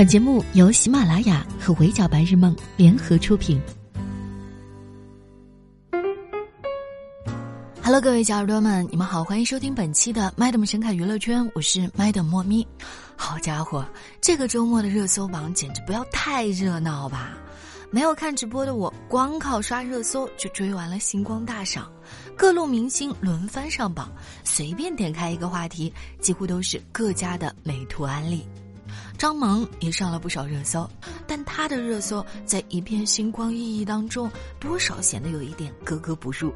本节目由喜马拉雅和围剿白日梦联合出品。Hello，各位小耳朵们，你们好，欢迎收听本期的 Madam 神侃娱乐圈，我是 Madam 莫咪。好家伙，这个周末的热搜榜简直不要太热闹吧！没有看直播的我，光靠刷热搜就追完了星光大赏，各路明星轮番上榜，随便点开一个话题，几乎都是各家的美图案例。张萌也上了不少热搜，但她的热搜在一片星光熠熠当中，多少显得有一点格格不入。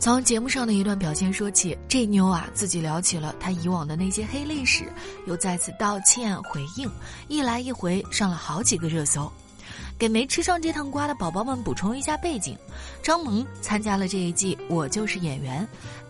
从节目上的一段表现说起，这妞啊自己聊起了她以往的那些黑历史，又再次道歉回应，一来一回上了好几个热搜。给没吃上这趟瓜的宝宝们补充一下背景：张萌参加了这一季《我就是演员》，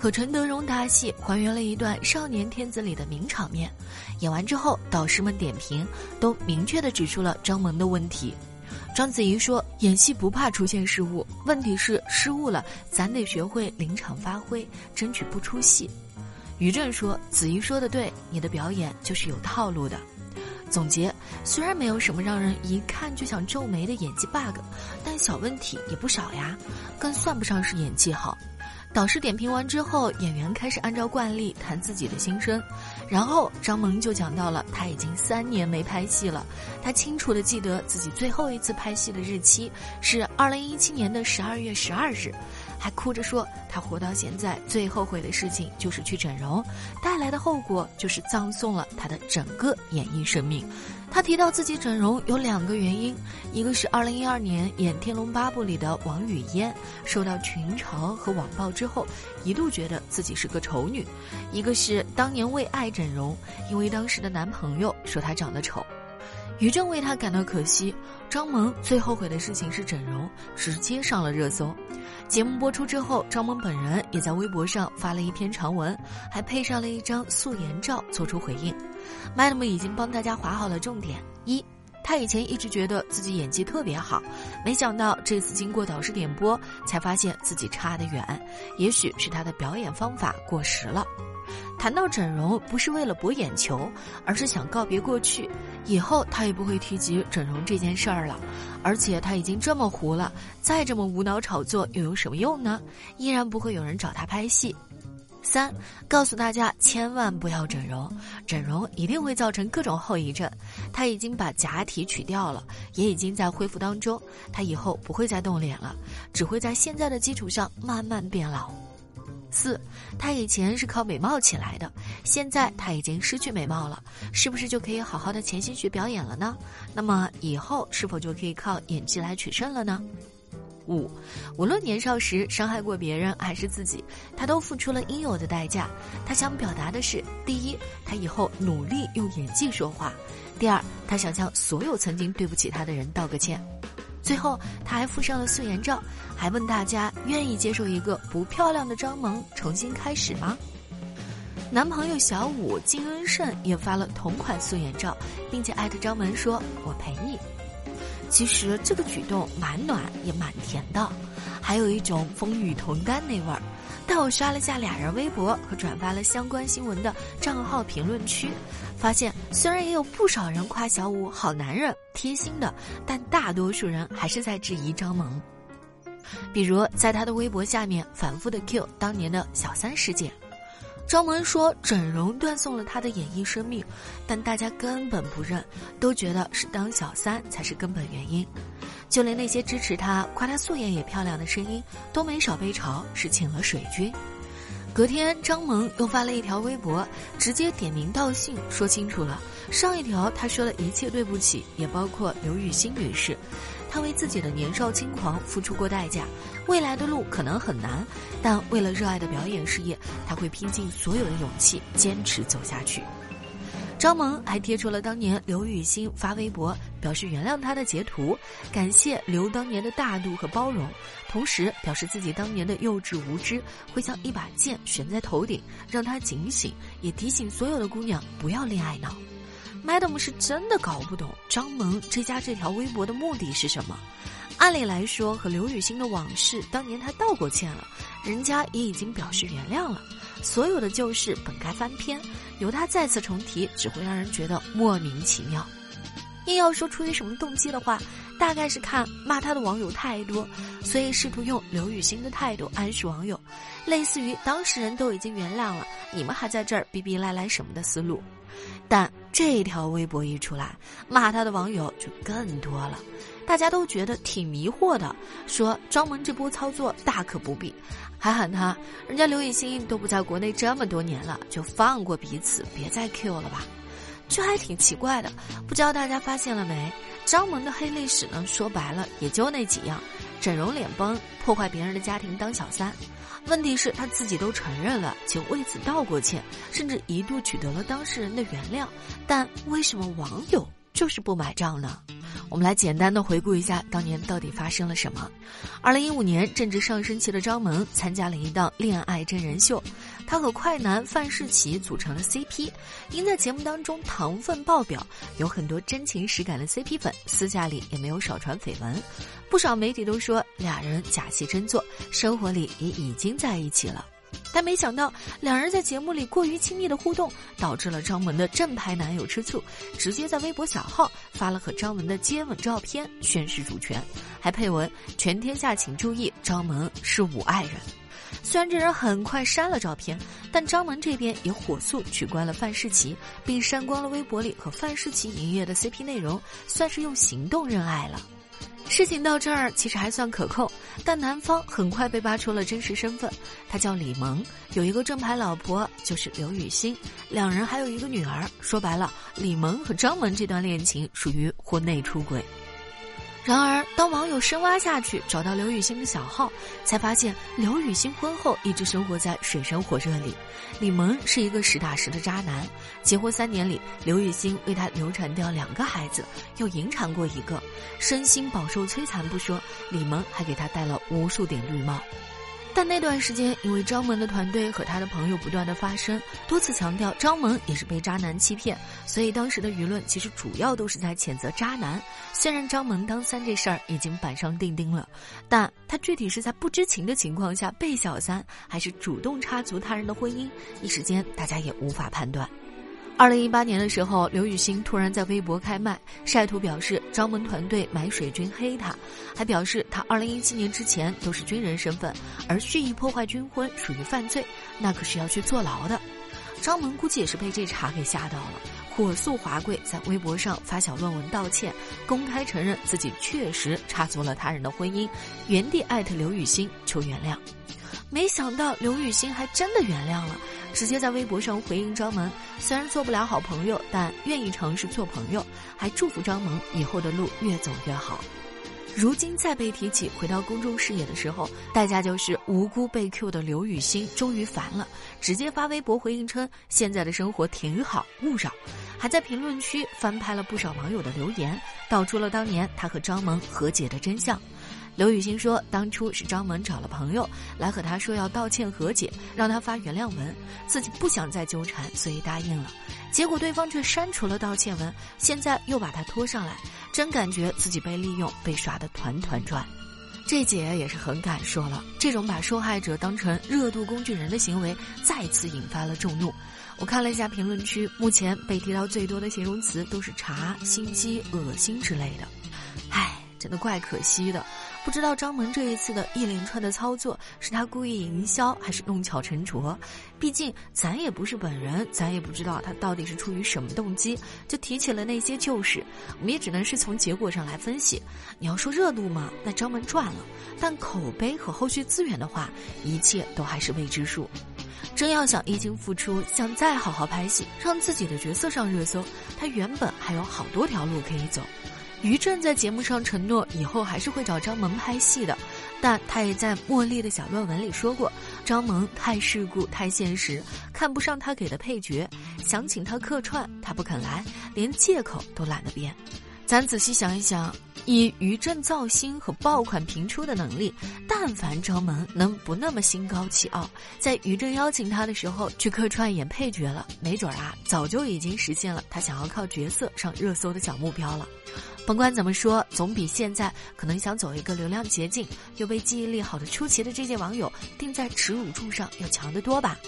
和陈德容搭戏，还原了一段少年天子里的名场面。演完之后，导师们点评都明确的指出了张萌的问题。章子怡说：“演戏不怕出现失误，问题是失误了，咱得学会临场发挥，争取不出戏。”于正说：“子怡说的对，你的表演就是有套路的。”总结：虽然没有什么让人一看就想皱眉的演技 bug，但小问题也不少呀，更算不上是演技好。导师点评完之后，演员开始按照惯例谈自己的心声，然后张萌就讲到了他已经三年没拍戏了，他清楚的记得自己最后一次拍戏的日期是二零一七年的十二月十二日。还哭着说，他活到现在最后悔的事情就是去整容，带来的后果就是葬送了他的整个演艺生命。他提到自己整容有两个原因，一个是二零一二年演《天龙八部》里的王语嫣，受到群嘲和网暴之后，一度觉得自己是个丑女；一个是当年为爱整容，因为当时的男朋友说她长得丑。于正为他感到可惜，张萌最后悔的事情是整容，直接上了热搜。节目播出之后，张萌本人也在微博上发了一篇长文，还配上了一张素颜照做出回应。Madam 已经帮大家划好了重点：一，他以前一直觉得自己演技特别好，没想到这次经过导师点播，才发现自己差得远，也许是他的表演方法过时了。谈到整容，不是为了博眼球，而是想告别过去，以后他也不会提及整容这件事儿了。而且他已经这么糊了，再这么无脑炒作又有什么用呢？依然不会有人找他拍戏。三，告诉大家千万不要整容，整容一定会造成各种后遗症。他已经把假体取掉了，也已经在恢复当中。他以后不会再动脸了，只会在现在的基础上慢慢变老。四，他以前是靠美貌起来的，现在他已经失去美貌了，是不是就可以好好的潜心学表演了呢？那么以后是否就可以靠演技来取胜了呢？五，无论年少时伤害过别人还是自己，他都付出了应有的代价。他想表达的是：第一，他以后努力用演技说话；第二，他想向所有曾经对不起他的人道个歉。最后，他还附上了素颜照，还问大家愿意接受一个不漂亮的张萌重新开始吗？男朋友小五金恩圣也发了同款素颜照，并且艾特张萌说：“我陪你。”其实这个举动蛮暖也蛮甜的，还有一种风雨同甘那味儿。但我刷了下俩人微博和转发了相关新闻的账号评论区，发现虽然也有不少人夸小五好男人、贴心的，但大多数人还是在质疑张萌。比如在他的微博下面反复的 Q 当年的小三事件，张萌说整容断送了他的演艺生命，但大家根本不认，都觉得是当小三才是根本原因。就连那些支持他、夸他素颜也漂亮的声音，都没少被嘲是请了水军。隔天，张萌又发了一条微博，直接点名道姓，说清楚了。上一条他说了一切对不起，也包括刘雨欣女士。他为自己的年少轻狂付出过代价，未来的路可能很难，但为了热爱的表演事业，他会拼尽所有的勇气，坚持走下去。张萌还贴出了当年刘雨欣发微博表示原谅他的截图，感谢刘当年的大度和包容，同时表示自己当年的幼稚无知会像一把剑悬在头顶，让他警醒，也提醒所有的姑娘不要恋爱脑。Madam 是真的搞不懂张萌追加这条微博的目的是什么。按理来说，和刘雨欣的往事，当年他道过歉了，人家也已经表示原谅了。所有的旧事本该翻篇，由他再次重提，只会让人觉得莫名其妙。硬要说出于什么动机的话，大概是看骂他的网友太多，所以试图用刘雨欣的态度暗示网友，类似于当事人都已经原谅了，你们还在这儿逼逼赖赖什么的思路。但这条微博一出来，骂他的网友就更多了，大家都觉得挺迷惑的，说张萌这波操作大可不必，还喊他，人家刘雨欣都不在国内这么多年了，就放过彼此，别再 Q 了吧。这还挺奇怪的，不知道大家发现了没？张萌的黑历史呢，说白了也就那几样：整容、脸崩、破坏别人的家庭、当小三。问题是，他自己都承认了，且为此道过歉，甚至一度取得了当事人的原谅。但为什么网友就是不买账呢？我们来简单的回顾一下当年到底发生了什么。二零一五年，正值上升期的张萌参加了一档恋爱真人秀，她和快男范世琦组成了 CP。因在节目当中糖分爆表，有很多真情实感的 CP 粉，私下里也没有少传绯闻。不少媒体都说俩人假戏真做，生活里也已经在一起了。但没想到，两人在节目里过于亲密的互动，导致了张萌的正牌男友吃醋，直接在微博小号发了和张萌的接吻照片，宣示主权，还配文“全天下请注意，张萌是我爱人”。虽然这人很快删了照片，但张萌这边也火速取关了范世琦，并删光了微博里和范世琦营业的 CP 内容，算是用行动认爱了。事情到这儿其实还算可控，但男方很快被扒出了真实身份，他叫李萌，有一个正牌老婆，就是刘雨欣，两人还有一个女儿。说白了，李萌和张萌这段恋情属于婚内出轨。然而，当网友深挖下去，找到刘雨欣的小号，才发现刘雨欣婚后一直生活在水深火热里。李萌是一个实打实的渣男，结婚三年里，刘雨欣为他流产掉两个孩子，又引产过一个，身心饱受摧残不说，李萌还给他戴了无数顶绿帽。但那段时间，因为张萌的团队和他的朋友不断的发声，多次强调张萌也是被渣男欺骗，所以当时的舆论其实主要都是在谴责渣男。虽然张萌当三这事儿已经板上钉钉了，但他具体是在不知情的情况下被小三，还是主动插足他人的婚姻，一时间大家也无法判断。二零一八年的时候，刘雨欣突然在微博开麦晒图，表示张萌团队买水军黑他，还表示他二零一七年之前都是军人身份，而蓄意破坏军婚属于犯罪，那可是要去坐牢的。张萌估计也是被这茬给吓到了，火速滑跪在微博上发小论文道歉，公开承认自己确实插足了他人的婚姻，原地艾特刘雨欣求原谅。没想到刘雨欣还真的原谅了，直接在微博上回应张萌，虽然做不了好朋友，但愿意尝试做朋友，还祝福张萌以后的路越走越好。如今再被提起回到公众视野的时候，代价就是无辜被 Q 的刘雨欣终于烦了，直接发微博回应称现在的生活挺好，勿扰，还在评论区翻拍了不少网友的留言，道出了当年他和张萌和解的真相。刘雨欣说，当初是张萌找了朋友来和他说要道歉和解，让他发原谅文，自己不想再纠缠，所以答应了。结果对方却删除了道歉文，现在又把他拖上来，真感觉自己被利用，被耍得团团转。这姐也是很敢说了，这种把受害者当成热度工具人的行为，再次引发了众怒。我看了一下评论区，目前被提到最多的形容词都是茶、心机、恶心之类的。唉，真的怪可惜的。不知道张萌这一次的一连串的操作是他故意营销还是弄巧成拙？毕竟咱也不是本人，咱也不知道他到底是出于什么动机就提起了那些旧事。我们也只能是从结果上来分析。你要说热度嘛，那张萌赚了；但口碑和后续资源的话，一切都还是未知数。真要想一经复出，想再好好拍戏，让自己的角色上热搜，他原本还有好多条路可以走。于正在节目上承诺以后还是会找张萌拍戏的，但他也在茉莉的小论文里说过，张萌太世故、太现实，看不上他给的配角，想请他客串，他不肯来，连借口都懒得编。咱仔细想一想，以余震造星和爆款频出的能力，但凡张萌能不那么心高气傲，在余震邀请他的时候去客串演配角了，没准儿啊，早就已经实现了他想要靠角色上热搜的小目标了。甭管怎么说，总比现在可能想走一个流量捷径又被记忆力好的出奇的这届网友钉在耻辱柱上要强得多吧？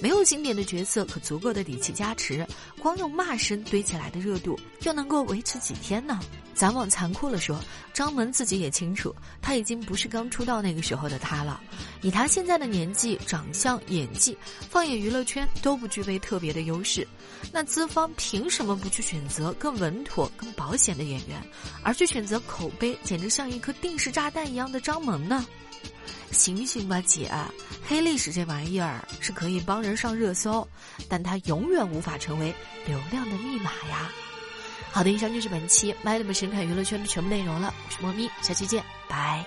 没有经典的角色可足够的底气加持，光用骂声堆起来的热度又能够维持几天呢？咱往残酷了说，张萌自己也清楚，他已经不是刚出道那个时候的他了。以他现在的年纪、长相、演技，放眼娱乐圈都不具备特别的优势。那资方凭什么不去选择更稳妥、更保险的演员，而去选择口碑简直像一颗定时炸弹一样的张萌呢？醒醒吧，姐！黑历史这玩意儿是可以帮人上热搜，但它永远无法成为流量的密码呀。好的，以上就是本期《麦德们神侃娱乐圈》的全部内容了。我是猫咪，下期见，拜。